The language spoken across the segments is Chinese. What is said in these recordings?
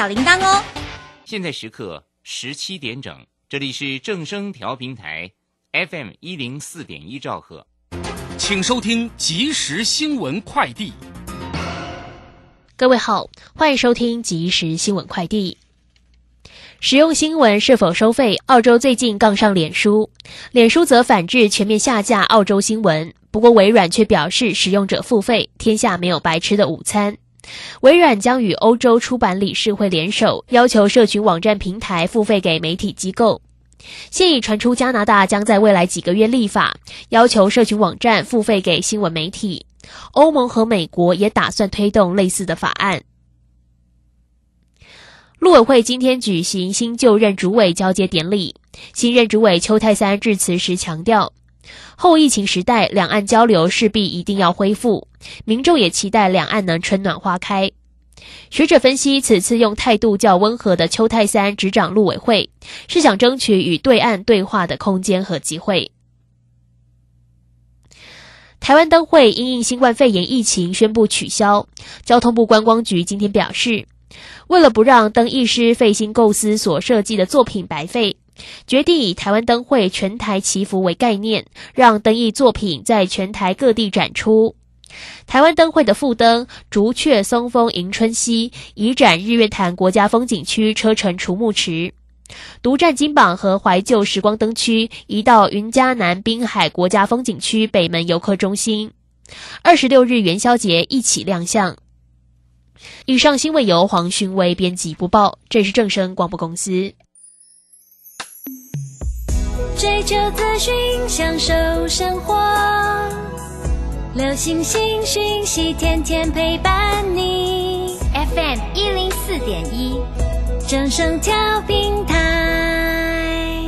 小铃铛哦。现在时刻十七点整，这里是正声调频台 FM 一零四点一兆赫，请收听即时新闻快递。各位好，欢迎收听即时新闻快递。使用新闻是否收费？澳洲最近杠上脸书，脸书则反制全面下架澳洲新闻。不过微软却表示，使用者付费，天下没有白吃的午餐。微软将与欧洲出版理事会联手，要求社群网站平台付费给媒体机构。现已传出加拿大将在未来几个月立法，要求社群网站付费给新闻媒体。欧盟和美国也打算推动类似的法案。陆委会今天举行新就任主委交接典礼，新任主委邱泰三致辞时强调，后疫情时代，两岸交流势必一定要恢复，民众也期待两岸能春暖花开。学者分析，此次用态度较温和的邱泰三执掌陆委会，是想争取与对岸对话的空间和机会。台湾灯会因应新冠肺炎疫情宣布取消，交通部观光局今天表示。为了不让灯艺师费心构思所设计的作品白费，决定以台湾灯会全台祈福为概念，让灯艺作品在全台各地展出。台湾灯会的副灯竹雀松风迎春溪移展日月潭国家风景区车城除木池，独占金榜和怀旧时光灯区移到云嘉南滨海国家风景区北门游客中心。二十六日元宵节一起亮相。以上新闻由黄勋威编辑播报，这是正声广播公司。追求资讯，享受生活，流星星讯息，天天陪伴你。FM 一零四点一，正声调平台。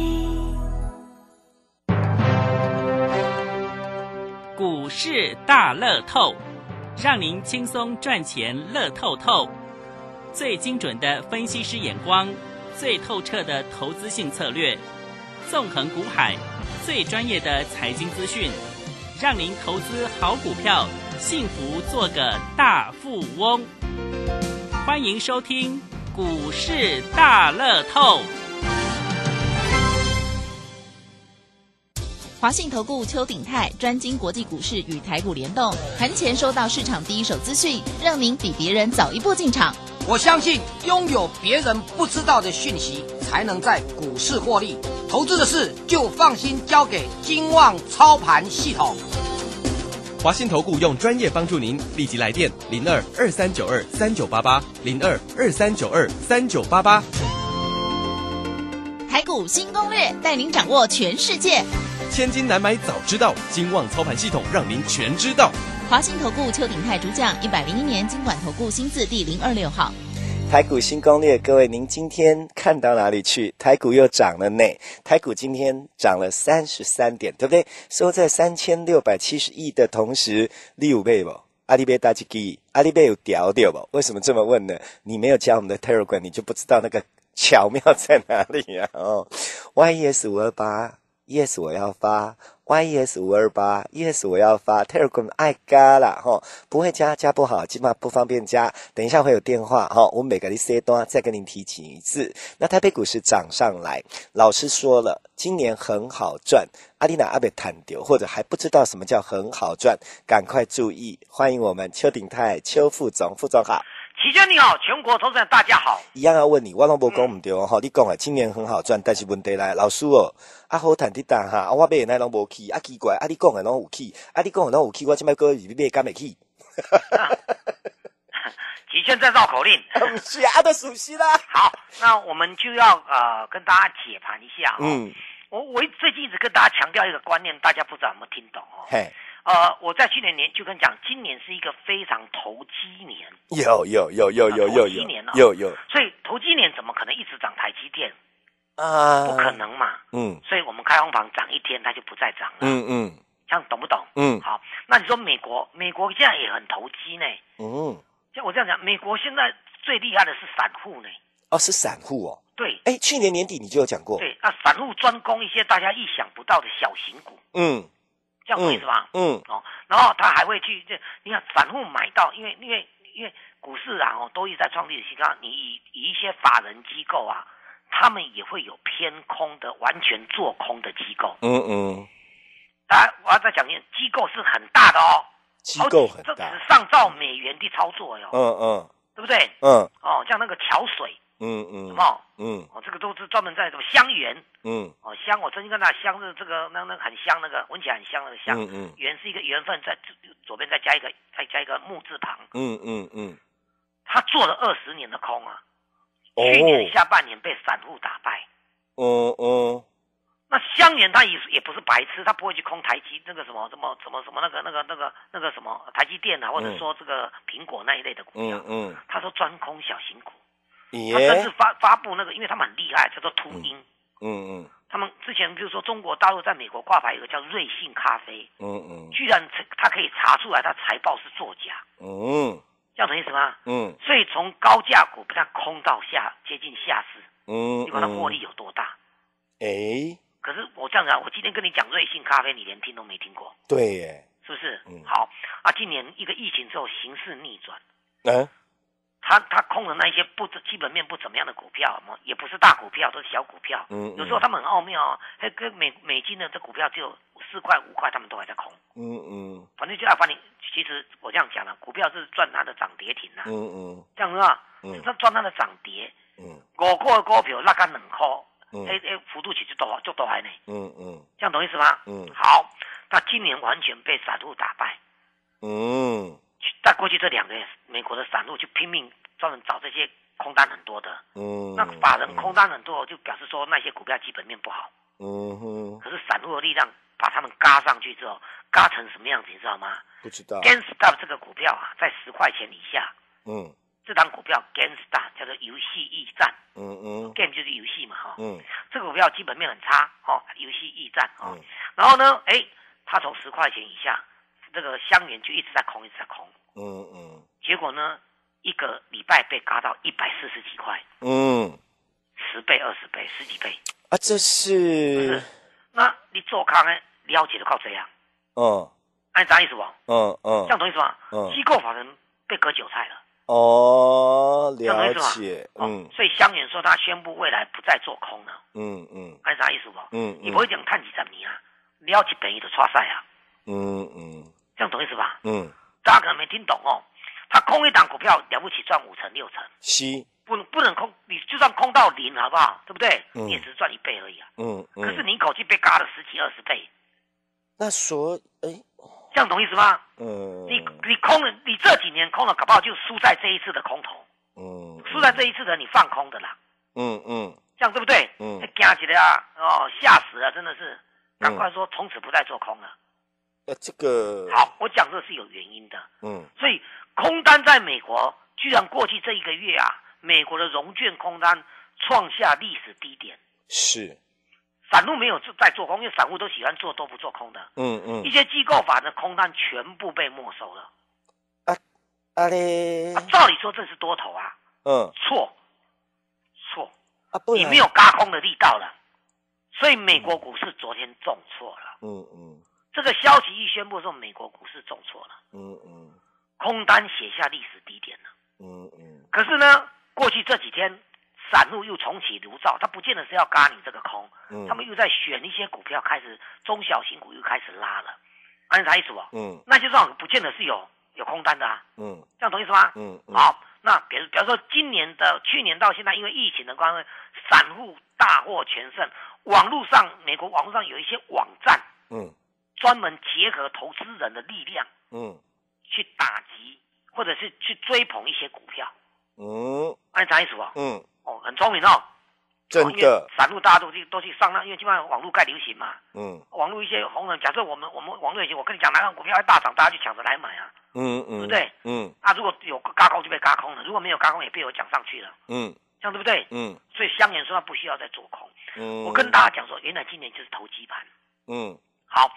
股市大乐透。让您轻松赚钱乐透透，最精准的分析师眼光，最透彻的投资性策略，纵横股海，最专业的财经资讯，让您投资好股票，幸福做个大富翁。欢迎收听股市大乐透。华信投顾邱鼎泰专精国际股市与台股联动，盘前收到市场第一手资讯，让您比别人早一步进场。我相信拥有别人不知道的讯息，才能在股市获利。投资的事就放心交给金旺操盘系统。华信投顾用专业帮助您，立即来电零二二三九二三九八八零二二三九二三九八八。台股新攻略，带您掌握全世界。千金难买早知道，金旺操盘系统让您全知道。华信投顾邱鼎泰主讲，一百零一年金管投顾新字第零二六号。台股新攻略，各位您今天看到哪里去？台股又涨了呢？台股今天涨了三十三点，对不对？收在三千六百七十亿的同时，六倍不？阿里贝大吉吉，阿里贝有屌屌不？为什么这么问呢？你没有加我们的 Telegram，你就不知道那个巧妙在哪里啊！哦，YES 五二八。Yes，我要发 YES 五二八，Yes，我要发 Telegram 爱加啦哈，不会加加不好，起码不方便加。等一下会有电话哈，我每个一 C 端再跟您提醒一次。那台北股市涨上来，老师说了，今年很好赚。阿丽娜阿贝坦丢，或者还不知道什么叫很好赚，赶快注意。欢迎我们邱鼎泰邱副总，副总好。齐娟你好，全国投资人大家好。一样要问你，我拢无讲唔对哦，哈，你讲啊，今年很好赚，但是问题来，老师哦，啊好谈的单哈，我买的那拢无去，啊奇怪，啊你讲的拢有去，啊你讲的拢有去，我今摆个你买敢没去？齐娟在绕口令，是啊，都熟悉啦。好，那我们就要呃跟大家解盘一下嗯，我我最近一直跟大家强调一个观念，大家不知道有没有听懂哦？嘿。呃，我在去年年就跟你讲，今年是一个非常投机年。有有有有有有有有有。所以投机年怎么可能一直涨台积电？啊，不可能嘛。嗯。所以我们开放房涨一天，它就不再涨了。嗯嗯。这样懂不懂？嗯。好，那你说美国，美国现在也很投机呢。嗯。像我这样讲，美国现在最厉害的是散户呢。哦，是散户哦。对。哎，去年年底你就有讲过。对，那散户专攻一些大家意想不到的小型股。嗯。这样意思吧？嗯，哦，然后他还会去，这你看散户买到，因为因为因为股市啊哦都一直在创历史新高，你以以一些法人机构啊，他们也会有偏空的、完全做空的机构。嗯嗯。当然，我要再讲一遍，机构是很大的哦。机构很大。这只上兆美元的操作哟。嗯嗯。对不对？嗯。哦，像那个桥水。嗯嗯。什么？嗯。哦，这个都是专门在什么香园。嗯。哦，香，我曾经跟他香是这个，那那很香，那个闻起来很香那个香。嗯嗯。缘是一个缘分，在左边再加一个，再加一个木字旁。嗯嗯嗯。他做了二十年的空啊，去年下半年被散户打败。哦哦。那香园他也也不是白痴，他不会去空台积那个什么什么什么什么那个那个那个那个什么台积电啊，或者说这个苹果那一类的股票。嗯嗯。他说专空小型股。他甚至发发布那个，因为他们很厉害，叫做秃鹰。嗯嗯。他们之前比如说中国大陆在美国挂牌一个叫瑞幸咖啡。嗯嗯。居然他可以查出来，他财报是作假。嗯。这样等于什么？嗯。所以从高价股被他空到下接近下市。嗯。你管他获利有多大？哎。可是我这样讲，我今天跟你讲瑞幸咖啡，你连听都没听过。对耶，是不是？嗯。好啊，今年一个疫情之后，形势逆转。嗯。他他空的那些不基本面不怎么样的股票，么也不是大股票，都是小股票。嗯。有时候他们很奥妙哦，还跟美美金的这股票只有四块五块，他们都还在空。嗯嗯。反正就要把你，其实我这样讲了，股票是赚它的涨跌停呐。嗯嗯。这样子啊？嗯。他赚它的涨跌。嗯。五块的股票那个两块。哎哎，幅度其实都就都还呢。嗯嗯，这样懂意思吗？嗯，好，那今年完全被散户打败。嗯，在过去这两个月，美国的散户就拼命专门找这些空单很多的。嗯，那法人空单很多，就表示说那些股票基本面不好。嗯哼。可是散户的力量把他们嘎上去之后，嘎成什么样子，你知道吗？不知道。GameStop 这个股票啊，在十块钱以下。嗯。这档股票 GameStop 叫做游戏驿站，嗯嗯，Game 就是游戏嘛哈，嗯，这个股票基本面很差，哦，游戏驿站哦，然后呢，哎，它从十块钱以下，这个香园就一直在空，一直在空，嗯嗯，结果呢，一个礼拜被嘎到一百四十几块，嗯，十倍、二十倍、十几倍。啊，这是，那你做康呢？了解的靠这样，嗯，按啥意思不？嗯嗯，这样懂意思吗？嗯，机构法人被割韭菜了。哦，了解，嗯，所以香远说他宣布未来不再做空了，嗯嗯，按啥意思不？嗯，你不会讲探几十年啊，了解本意的差赛啊，嗯嗯，这样懂意思吧？嗯，大家可能没听懂哦，他空一档股票了不起赚五成六成，是，不不能空，你就算空到零好不好？对不对？你也只是赚一倍而已啊，嗯嗯，可是你一口气被嘎了十几二十倍，那所，哎。这样懂意思吗？嗯，你你空了，你这几年空了，搞不好就输在这一次的空头。嗯，输在这一次的你放空的啦。嗯嗯，这样对不对？嗯，惊起来啊！哦，吓死了，真的是，赶快说从此不再做空了。呃，这个好，我讲这是有原因的。嗯，所以空单在美国居然过去这一个月啊，美国的融券空单创下历史低点。是。散户没有在做空，因为散户都喜欢做多不做空的。嗯嗯。一些机构法的空单全部被没收了。啊啊嘞！照理说这是多头啊。嗯。错。错。啊不你没有嘎空的力道了，所以美国股市昨天重挫了。嗯嗯。这个消息一宣布的时候，美国股市重挫了。嗯嗯。空单写下历史低点了。嗯嗯。可是呢，过去这几天。散户又重启炉灶，他不见得是要嘎你这个空，他们又在选一些股票，开始中小型股又开始拉了，按啥意思不？嗯，那就算不见得是有有空单的啊，嗯，这样懂意思吗？嗯，好，那比如比如说今年的去年到现在，因为疫情的关系，散户大获全胜，网络上美国网络上有一些网站，嗯，专门结合投资人的力量，嗯，去打击或者是去追捧一些股票，嗯，按啥意思啊？嗯。哦，很聪明哦，真的。散户大家都去都去上那，因为基本上网络盖流行嘛。嗯。网络一些红人，假设我们我们网络流行，我跟你讲哪个股票要大涨，大家去抢着来买啊。嗯嗯。对不对？嗯。啊，如果有嘎空就被嘎空了，如果没有嘎空也被我讲上去了。嗯。这样对不对？嗯。所以香言说他不需要再做空。嗯。我跟大家讲说，原来今年就是投机盘。嗯。好，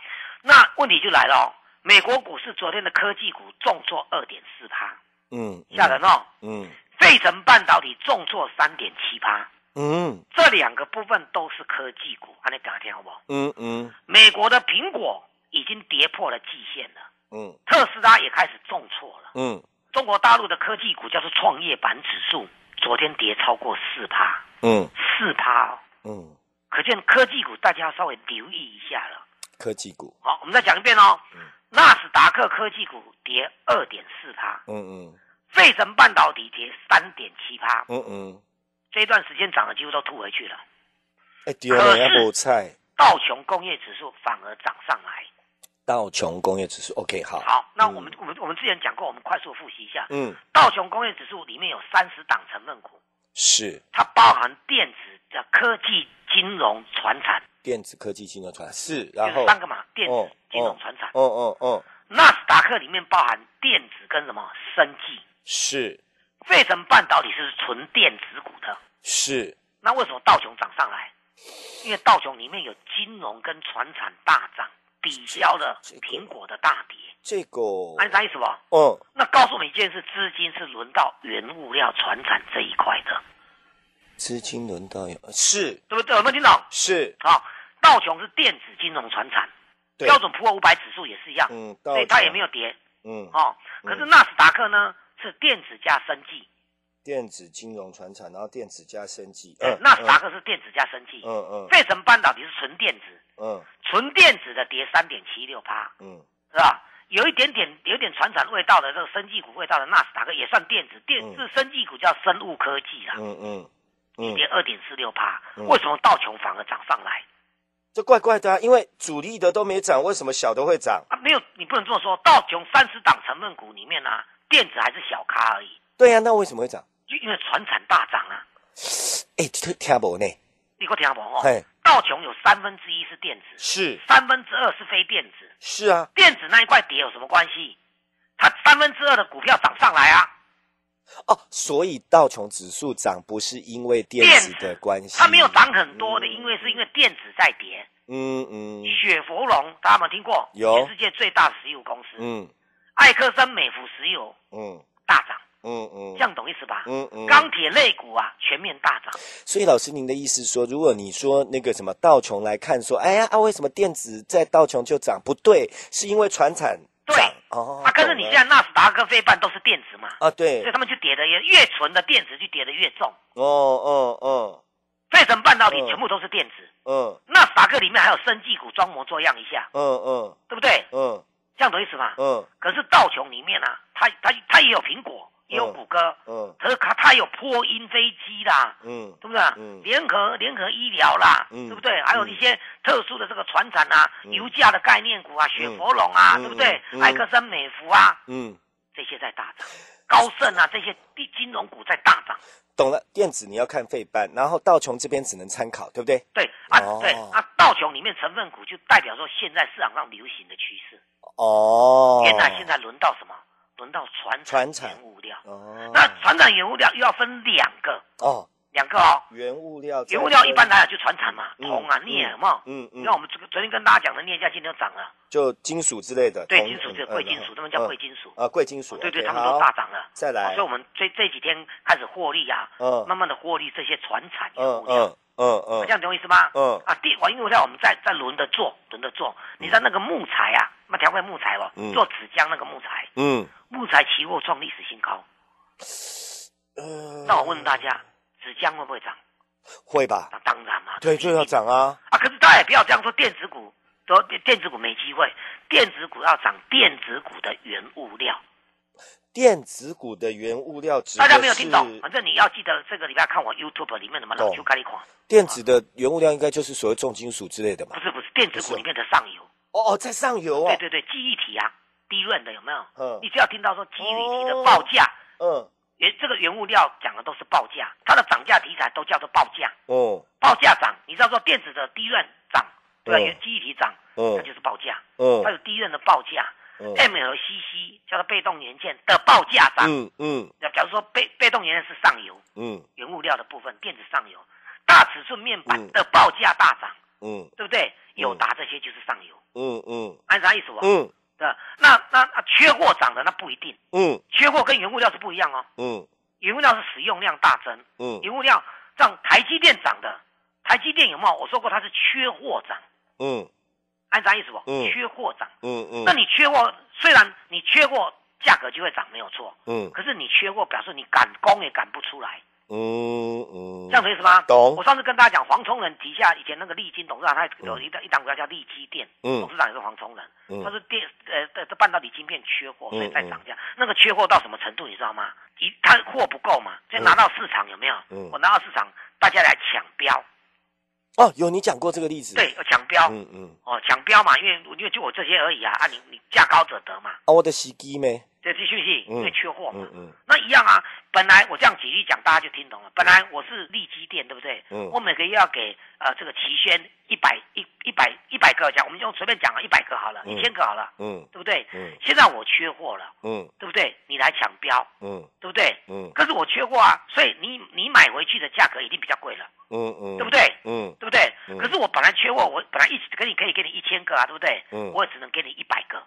那问题就来了哦。美国股市昨天的科技股重挫二点四趴。嗯。吓人哦。嗯。费城半导体重挫三点七八，嗯，这两个部分都是科技股，安你讲听好不好？嗯嗯。美国的苹果已经跌破了季线了，嗯，特斯拉也开始重挫了，嗯，中国大陆的科技股叫做创业板指数，昨天跌超过四趴，嗯，四趴哦，嗯，可见科技股大家要稍微留意一下了。科技股，好，我们再讲一遍哦。纳斯达克科技股跌二点四趴，嗯嗯，费城半导体跌三点七趴，嗯嗯，这一段时间涨的几乎都吐回去了。哎，丢了要菜。道琼工业指数反而涨上来。道琼工业指数，OK，好。好，那我们我们我们之前讲过，我们快速复习一下。嗯，道琼工业指数里面有三十档成分股，是它包含电子的科技、金融、船产。电子科技、金融、船是，然后三个嘛，电子、金融、船产。哦哦哦。纳斯达克里面包含电子跟什么？生技。是。费城半导体是纯电子股的。是。那为什么道琼涨上来？因为道琼里面有金融跟船产大涨，抵消了苹果的大跌。这个，按啥意思不？嗯。那告诉你一件事，资金是轮到原物料、船产这一块的。资金轮到有是，对不对？有没有听懂？是。好。道琼是电子、金融、船产，标准普尔五百指数也是一样，嗯，所以它也没有跌，嗯，哦，可是纳斯达克呢是电子加生技，电子、金融、船产，然后电子加生技，嗯，纳斯达克是电子加生技，嗯。嗯，费城半导体是纯电子，嗯，纯电子的跌三点七六趴，嗯，是吧？有一点点有点船产味道的这个生技股味道的纳斯达克也算电子，电是生技股叫生物科技啦，嗯嗯。嗯，跌二点四六趴，为什么道琼反而涨上来？这怪怪的啊，因为主力的都没涨，为什么小的会涨啊？没有，你不能这么说。道琼三十档成分股里面呢，电子还是小咖而已。对呀，那为什么会涨？就因为船产大涨啊。哎，听听不呢？你给我听不哦？道琼有三分之一是电子，是三分之二是非电子。是啊，电子那一块跌有什么关系？它三分之二的股票涨上来啊。哦，所以道琼指数涨不是因为电子的关系，它没有涨很多的，因为是因为电子在跌。嗯嗯。雪佛龙大家有没有听过？有。全世界最大石油公司。嗯。艾克森美孚石油。嗯。大涨。嗯嗯。这样懂意思吧？嗯嗯。钢铁类股啊，全面大涨。所以老师，您的意思说，如果你说那个什么道琼来看，说，哎呀啊，为什么电子在道琼就涨？不对，是因为船产。对哦，啊，可是你现在纳斯达克、费半都是电子嘛？啊，对，所以他们就跌的越越纯的电子就跌的越重。哦哦哦，费城半导体全部都是电子。嗯，纳斯达克里面还有生技股装模作样一下。嗯嗯，对不对？嗯，这样懂意思嘛？嗯。可是道琼里面呢，它它它也有苹果，也有谷歌，嗯，可是它它有波音飞机啦，嗯，对不对？嗯，联合联合医疗啦，嗯，对不对？还有一些特殊的这个船产啊，油价的概念股啊，雪佛龙啊，对不对？埃克森美孚啊，嗯，这些在大涨，高盛啊这些地金融股在大涨。懂了，电子你要看费半，然后道琼这边只能参考，对不对？对啊，对啊，道琼里面成分股就代表说现在市场上流行的趋势。哦，原来现在轮到什么？轮到船船产原物料。哦，那船产原物料又要分两个哦，两个哦。原物料，原物料一般来讲就船产嘛，铜啊、镍嘛。嗯嗯。你看我们这个昨天跟大家讲的镍价今天涨了。就金属之类的。对，金属这贵金属，他们叫贵金属。啊，贵金属。对对，他们都大涨了。再来。所以我们这这几天开始获利啊，嗯，慢慢的获利这些船产原物料。嗯嗯嗯。这样懂我意思吗？嗯。啊，地原物料我们在在轮着做，轮着做。你知道那个木材啊，那条块木材哦，做纸浆那个木材。嗯。木材期货创历史新高。呃。那我问大家，纸浆会不会涨？会吧。那当然嘛。对，就要涨啊。啊，可是大家也不要这样说，电子股都电子股没机会，电子股要涨电子股的原物料。电子股的原物料指大家没有听懂，反正你要记得这个礼拜看我 YouTube 里面的嘛，老邱咖喱款。电子的原物料应该就是所谓重金属之类的嘛？不是不是，电子股里面的上游。哦哦，在上游啊。对对对，记忆体啊，低润的有没有？嗯。你只要听到说记忆体的报价，嗯，原这个原物料讲的都是报价，它的涨价题材都叫做报价。哦。报价涨，你知道说电子的低润涨，对吧？原记忆体涨，嗯，那就是报价。嗯。它有低润的报价。嗯、M 和 CC 叫做被动元件的报价涨，嗯嗯，假如说被被动元件是上游，嗯，原物料的部分电子上游，大尺寸面板的报价大涨，嗯，对不对？友达这些就是上游，嗯嗯，按啥意思不？嗯，对，那那那缺货涨的那不一定，嗯，缺货跟原物料是不一样哦，嗯，原物料是使用量大增，嗯，原物料让台积电涨的，台积电有没有？我说过它是缺货涨，嗯。按啥意思不？嗯，缺货涨。嗯嗯。那你缺货，虽然你缺货价格就会涨，没有错。嗯。可是你缺货，表示你赶工也赶不出来。嗯嗯。这样子意思吗？懂。我上次跟大家讲，黄崇仁底下以前那个利金董事长，他有一档一档股票叫利基电，董事长也是黄崇仁。嗯。他是电呃这这半导体晶片缺货，所以在涨价。那个缺货到什么程度，你知道吗？一他货不够嘛，就拿到市场有没有？嗯。我拿到市场，大家来抢标。哦，有你讲过这个例子，对，抢标，嗯嗯，哦，抢标嘛，因为因为就我这些而已啊，啊，你你价高者得嘛，啊，我的司机没，这继续是，因为缺货嘛，嗯嗯，那一样啊，本来我这样举例讲，大家就听懂了，本来我是利基店，对不对？嗯，我每个月要给呃这个齐轩一百一一百一百个讲，我们就随便讲了一百个好了，一千个好了，嗯，对不对？嗯，现在我缺货了，嗯，对不对？你来抢标，嗯，对不对？嗯，可是我缺货啊，所以你你买回去的价格一定比较贵了。嗯嗯，对不对？嗯，对不对？可是我本来缺货，我本来一给你可以给你一千个啊，对不对？嗯，我也只能给你一百个，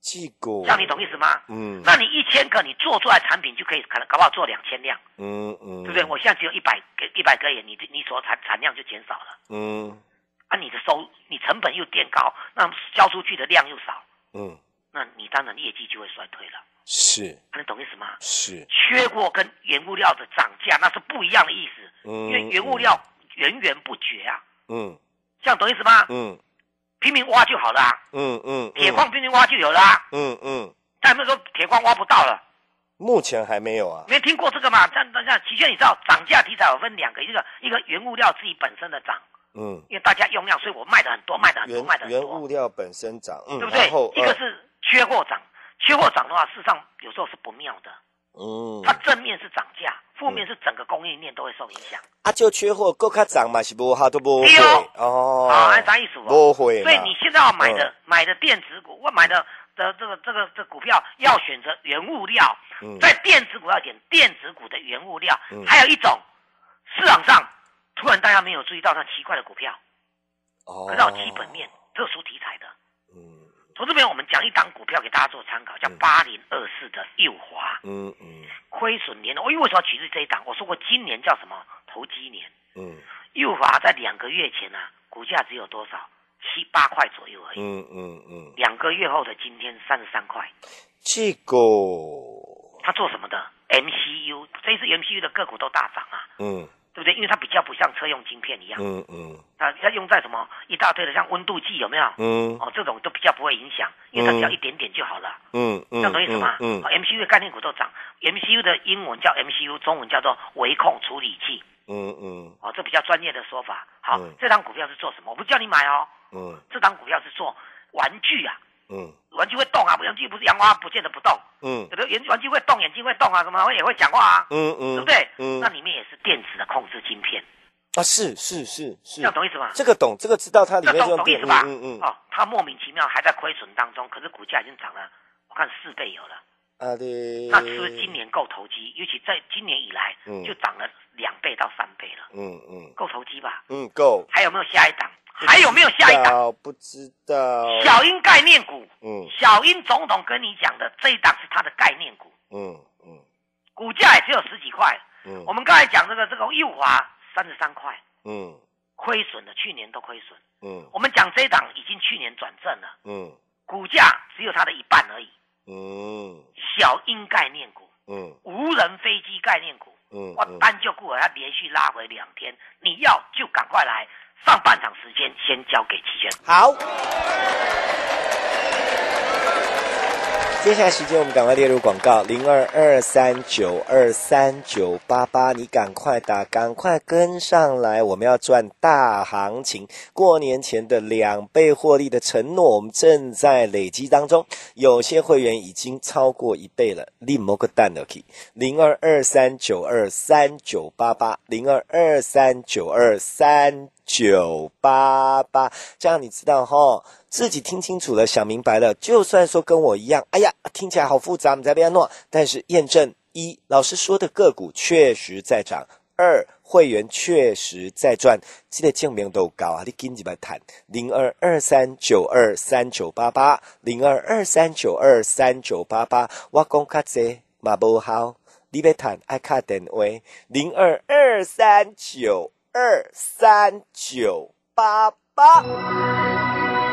这个，像你懂意思吗？嗯，那你一千个，你做出来产品就可以可能搞不好做两千辆，嗯嗯，对不对？我现在只有一百个一百个也，你你所产产量就减少了，嗯，啊，你的收你成本又垫高，那销出去的量又少，嗯，那你当然业绩就会衰退了。是，你懂意思吗？是，缺货跟原物料的涨价那是不一样的意思。嗯，因为原物料源源不绝啊。嗯，这样懂意思吗？嗯，拼命挖就好了。嗯嗯，铁矿拼命挖就有了。嗯嗯，但没有说铁矿挖不到了。目前还没有啊。没听过这个嘛？这样这样，齐炫，你知道涨价题材有分两个，一个一个原物料自己本身的涨。嗯，因为大家用量，所以我卖的很多，卖的很多，卖的很多。原物料本身涨，对不对？一个是缺货涨。缺货涨的话，事实上有时候是不妙的。嗯，它正面是涨价，负面是整个供应链都会受影响。啊，就缺货，够卡涨嘛，是不好都不会哦。啊，按啥意思？不会。所以你现在要买的买的电子股，我买的的这个这个这股票要选择原物料。嗯。在电子股要选电子股的原物料。嗯。还有一种，市场上突然大家没有注意到那奇怪的股票。哦。可是基本面特殊题材的。从这边我们讲一档股票给大家做参考，叫八零二四的右华。嗯嗯，亏损年，我因为什么取这一档？我说过今年叫什么投机年。嗯，右华在两个月前呢，股价只有多少？七八块左右而已。嗯嗯嗯。两个月后的今天三十三块。这个他做什么的？MCU，这一次 MCU 的个股都大涨啊。嗯。对不对？因为它比较不像车用晶片一样，嗯嗯，它它用在什么一大堆的像温度计有没有？嗯，哦，这种都比较不会影响，因为它只要一点点就好了。嗯嗯，这样懂意思吗？嗯，MCU 的概念股都涨，MCU 的英文叫 MCU，中文叫做微控处理器。嗯嗯，哦，这比较专业的说法。好，这张股票是做什么？我不叫你买哦。嗯，这张股票是做玩具啊。嗯，玩具会动啊，玩具不是洋娃娃，不见得不动。嗯，有的玩玩具会动，眼睛会动啊，什么也会讲话啊。嗯嗯，对不对？嗯，那里面也是电子的控制晶片。啊，是是是是，这样懂意思吗？这个懂，这个知道它里面懂懂意思吧？嗯嗯。哦，它莫名其妙还在亏损当中，可是股价已经涨了，我看四倍有了。啊对。那是不是今年够投机？尤其在今年以来，就涨了两倍到三倍了。嗯嗯，够投机吧？嗯，够。还有没有下一档？还有没有下一档？不知道。小英概念股，嗯，小英总统跟你讲的这一档是他的概念股，嗯嗯，股价也只有十几块，嗯，我们刚才讲这个这个右华三十三块，嗯，亏损的，去年都亏损，嗯，我们讲这一档已经去年转正了，嗯，股价只有它的一半而已，嗯，小英概念股，嗯，无人飞机概念股，嗯，我单就股尔要连续拉回两天，你要就赶快来。上半场时间先交给齐轩。好，接下来时间我们赶快列入广告。零二二三九二三九八八，你赶快打，赶快跟上来，我们要赚大行情，过年前的两倍获利的承诺，我们正在累积当中，有些会员已经超过一倍了，立摩个蛋的 k 零二二三九二三九八八零二二三九二三。九八八，这样你知道哈，自己听清楚了，想明白了，就算说跟我一样，哎呀，听起来好复杂，你在边弄，但是验证一，老师说的个股确实在涨；二，会员确实在赚，记得证明都高啊！你跟几百谈零二二三九二三九八八零二二三九二三九八八，我讲卡济嘛不好，你别谈爱卡电话零二二三九。二三九八八。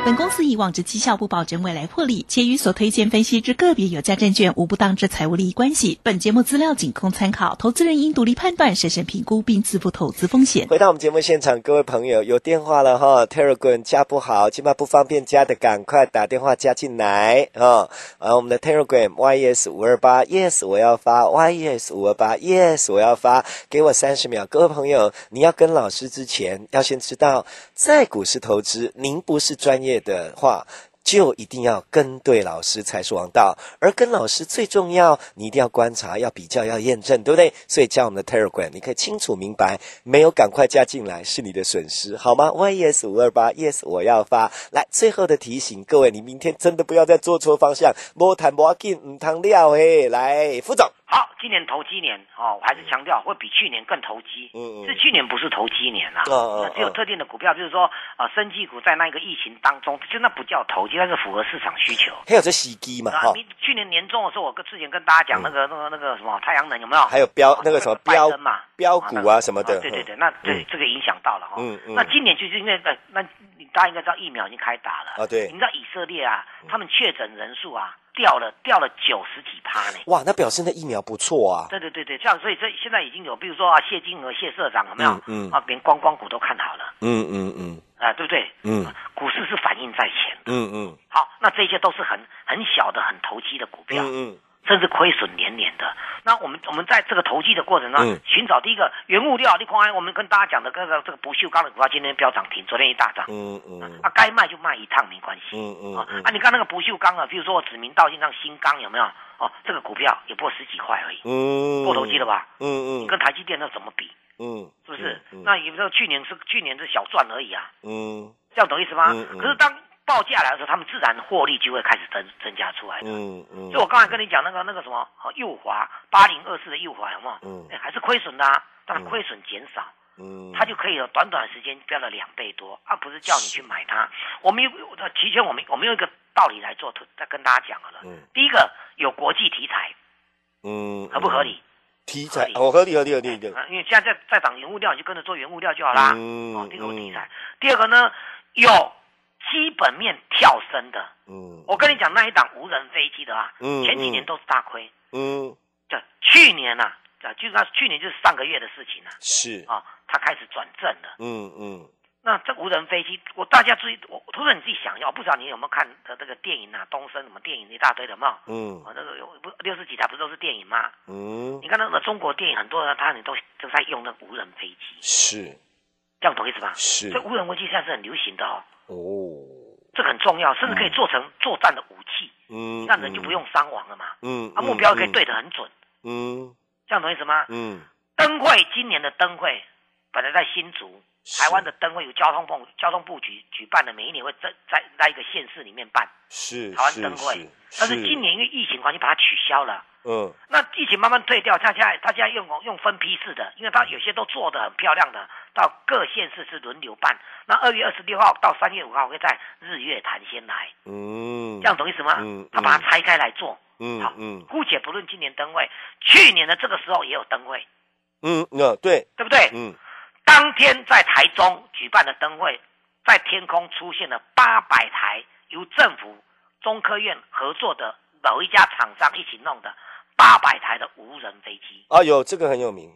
本公司以往之绩效不保证未来获利，且与所推荐分析之个别有价证券无不当之财务利益关系。本节目资料仅供参考，投资人应独立判断、审慎评估并自负投资风险。回到我们节目现场，各位朋友有电话了哈，Telegram 加不好，起码不方便加的，赶快打电话加进来啊！啊，我们的 Telegram yes 五二八 yes 我要发 yes 五二八 yes 我要发，给我三十秒。各位朋友，你要跟老师之前，要先知道在股市投资，您不是专业。的话，就一定要跟对老师才是王道。而跟老师最重要，你一定要观察、要比较、要验证，对不对？所以加我们的 Telegram，你可以清楚明白，没有赶快加进来是你的损失，好吗？Yes 五二八，Yes 我要发。来，最后的提醒各位，你明天真的不要再做错方向，莫谈莫进，唔谈料嘿。来，副总。好，今年投机年哦，我还是强调会比去年更投机。嗯嗯，是去年不是投机年啊，那只有特定的股票，就是说啊，生技股在那个疫情当中，就那不叫投机，那是符合市场需求。还有这洗机嘛？你，去年年中的时候，我跟之前跟大家讲那个那个那个什么太阳能有没有？还有标那个什么标嘛标股啊什么的。对对对，那对这个影响到了哈。嗯嗯。那今年就是因为呃，那你大家应该知道疫苗已经开打了啊。对。你知道以色列啊，他们确诊人数啊。掉了掉了九十几趴呢！哇，那表示那疫苗不错啊！对对对对，这样所以这现在已经有，比如说啊，谢金娥谢社长有没有？嗯啊，连观光股都看好了。嗯嗯嗯，啊，对不对？嗯，股市是反应在前的。嗯嗯，好，那这些都是很很小的、很投机的股票。嗯嗯。甚至亏损连连的，那我们我们在这个投机的过程中，寻找第一个原物料。你看，我们跟大家讲的这个这个不锈钢的股票今天飙涨停，昨天一大涨。嗯嗯，啊，该卖就卖一趟没关系。嗯嗯，啊，你看那个不锈钢啊，比如说我指名道姓上新钢有没有？哦，这个股票也不过十几块而已。嗯，过投机了吧？嗯嗯，你跟台积电那怎么比？嗯，是不是？那也不知道去年是去年是小赚而已啊。嗯，这样懂意思吗？可是当。报价来的时候，他们自然获利就会开始增增加出来的。嗯嗯。就我刚才跟你讲那个那个什么，右滑八零二四的右滑，有没有？嗯。还是亏损的，啊，但亏损减少。嗯。它就可以有短短时间飙了两倍多，而不是叫你去买它。我们有提前，我们我们用一个道理来做，再跟大家讲了。嗯。第一个有国际题材。嗯。合不合理？题材哦，合理合理合理。因为现在在在涨原物料，你就跟着做原物料就好啦。嗯。哦，第一个题材。第二个呢，有。基本面跳升的，嗯，我跟你讲那一档无人飞机的啊，嗯，前几年都是大亏，嗯，这去年呐，啊，就是他去年就是上个月的事情了，是。啊，他开始转正了，嗯嗯，那这无人飞机，我大家注意，我突然你自己想要，不知道你有没有看的这个电影啊，东升什么电影一大堆的嘛，嗯，啊，那个有不六十几台不都是电影吗？嗯，你看那个中国电影很多人他你都都在用那无人飞机，是，这样懂意思吧？是，这无人飞机现在是很流行的哦。哦，这个很重要，甚至可以做成作战的武器，嗯，那人就不用伤亡了嘛，嗯，啊，目标可以对得很准，嗯，这样懂意思吗？嗯，灯会今年的灯会本来在新竹，台湾的灯会由交通部交通部举举办的，每一年会在在在一个县市里面办，是台湾灯会，但是今年因为疫情关系把它取消了。嗯，那疫情慢慢退掉，他现在他现在用用分批式的，因为他有些都做的很漂亮的，到各县市是轮流办。那二月二十六号到三月五号会在日月潭先来，嗯，这样懂意思吗？嗯，他把它拆开来做，嗯，好，嗯，姑且不论今年灯会，去年的这个时候也有灯会，嗯，那对，对不对？嗯，当天在台中举办的灯会，在天空出现了八百台由政府、中科院合作的某一家厂商一起弄的。八百台的无人飞机啊，有这个很有名，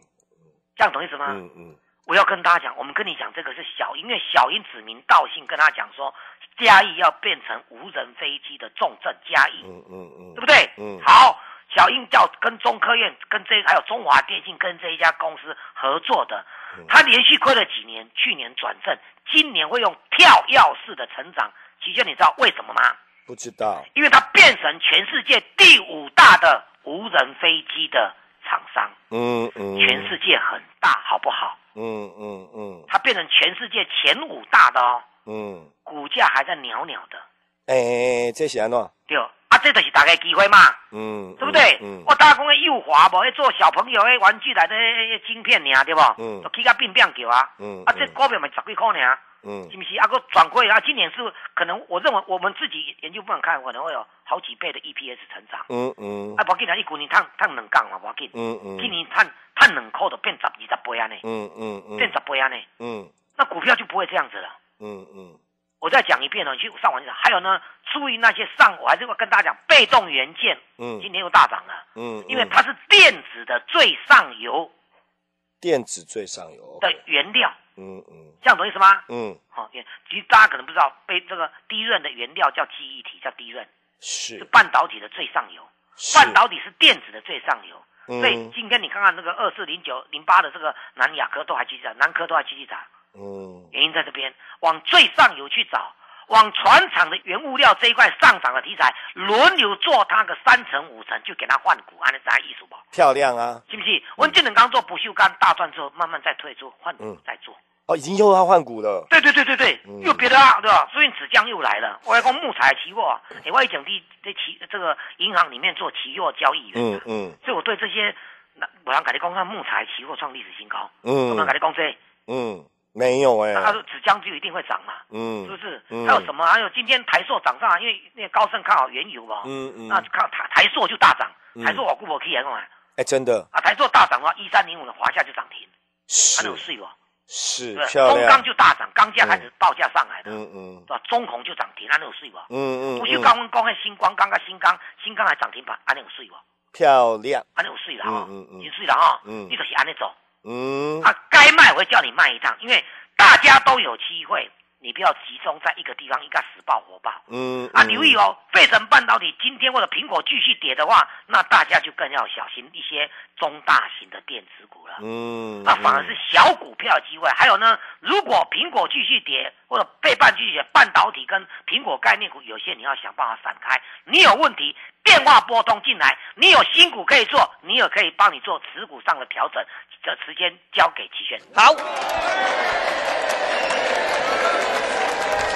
这样懂意思吗？嗯嗯，我要跟大家讲，我们跟你讲这个是小英，因为小英指名道姓跟他讲说，嘉义要变成无人飞机的重镇，嘉义，嗯嗯嗯，对不对？嗯，好，小英叫跟中科院、跟这还有中华电信跟这一家公司合作的，他连续亏了几年，去年转正，今年会用跳跃式的成长，其实你知道为什么吗？不知道，因为它变成全世界第五大的。无人飞机的厂商，嗯嗯，全世界很大，好不好？嗯嗯嗯，它变成全世界前五大的哦，嗯，股价还在袅袅的，哎，这是安怎？对，啊，这就是大家机会嘛，嗯，对不对？嗯，我大讲个幼华无，做小朋友的玩具来的晶片尔，对不？嗯，就起个变变叫啊，嗯，啊，这股票咪十几块尔。嗯，是不是啊？个转亏啊？今年是可能，我认为我们自己研究部门看，可能会有好几倍的 EPS 成长。嗯嗯。啊，不紧啊，一股你赚赚两杠嘛，不紧。嗯嗯。今年赚赚两块都变十二十倍啊呢。嗯嗯嗯。变十倍啊呢。嗯。那股票就不会这样子了。嗯嗯。我再讲一遍呢，你去上网去找。还有呢，注意那些上，我还是会跟大家讲，被动元件，嗯，今天又大涨了，嗯，因为它是电子的最上游，电子最上游的原料，嗯嗯，这样懂意思吗？嗯，好，其实大家可能不知道，被这个低润的原料叫记忆体，叫低润，是。半导体的最上游，半导体是电子的最上游，所以今天你看看那个二四零九零八的这个南亚科都还继续涨，南科都还继续涨。嗯，原因在这边，往最上游去找，往船厂的原物料这一块上涨的题材，轮流做它个三成五成，就给它换股，按照啥意思不？漂亮啊，是不是？温建能刚做不锈钢大赚之后，慢慢再退出换股再做。哦，已经又要换股了。对对对对对，又别的啊，对吧？所以纸浆又来了。我要讲木材期货，哎，我以前在在期这个银行里面做期货交易员。嗯嗯。所以我对这些，那我想跟你讲，看木材期货创历史新高。嗯。我想跟你讲这。嗯。没有哎，他说纸浆就一定会涨嘛，嗯，是不是？还有什么？还有今天台塑涨上，因为那个高盛看好原油嘛，嗯。嗯，那看台台塑就大涨，台塑我估我可以来买，哎，真的。啊，台塑大涨的话，一三零五的华夏就涨停，是，有税不？是，中钢就大涨，钢价开始报价上来的，嗯嗯，是吧？中红就涨停，安有税不？嗯嗯，不锈钢跟光跟新光，刚刚新钢，新钢还涨停板，安有税不？漂亮，安有税了哈，嗯嗯，有税了哈，嗯，你就是安尼走。嗯，啊，该卖我会叫你卖一趟，因为大家都有机会，你不要集中在一个地方，一个死爆火爆。嗯，啊，留意哦，费城半导体今天或者苹果继续跌的话，那大家就更要小心一些中大型的电子股了。嗯，那反而是小股票的机会。还有呢，如果苹果继续跌，或者背半继续跌，半导体跟苹果概念股有些你要想办法闪开。你有问题，电话拨通进来，你有新股可以做，你也可以帮你做持股上的调整。的时间交给齐轩。好，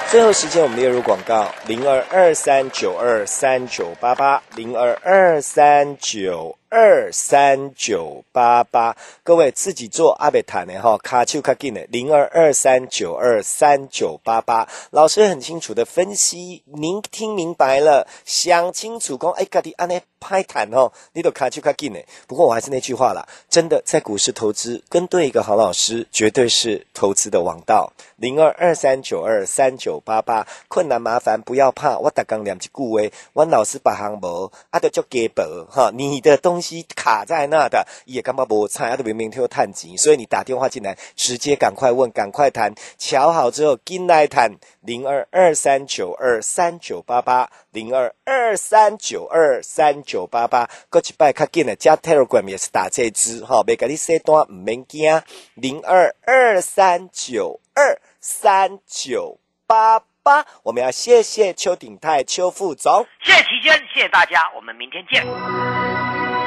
最后时间我们列入广告：零二二三九二三九八八，零二二三九。二三九八八，各位自己做阿贝坦的哈，卡丘卡金的零二二三九二三九八八，老师很清楚的分析，您听明白了，想清楚讲，哎，家己安尼拍坦哦，你都卡丘卡金的。不过我还是那句话啦，真的在股市投资，跟对一个好老师，绝对是投资的王道。零二二三九二三九八八，困难麻烦不要怕，我打刚两句顾威，我老师把行无，阿得叫给薄哈，你的东东西卡在那的，也干嘛不差，阿得明明听探级，所以你打电话进来，直接赶快问，赶快谈，瞧好之后进来谈，零二二三九二三九八八，零二二三九二三九八八，过一拜较紧的加 Telegram 也是打这支哈，别甲你写单唔免惊，零二二三九。二三九八八，我们要谢谢邱鼎泰邱副总，谢谢齐娟，谢谢大家，我们明天见。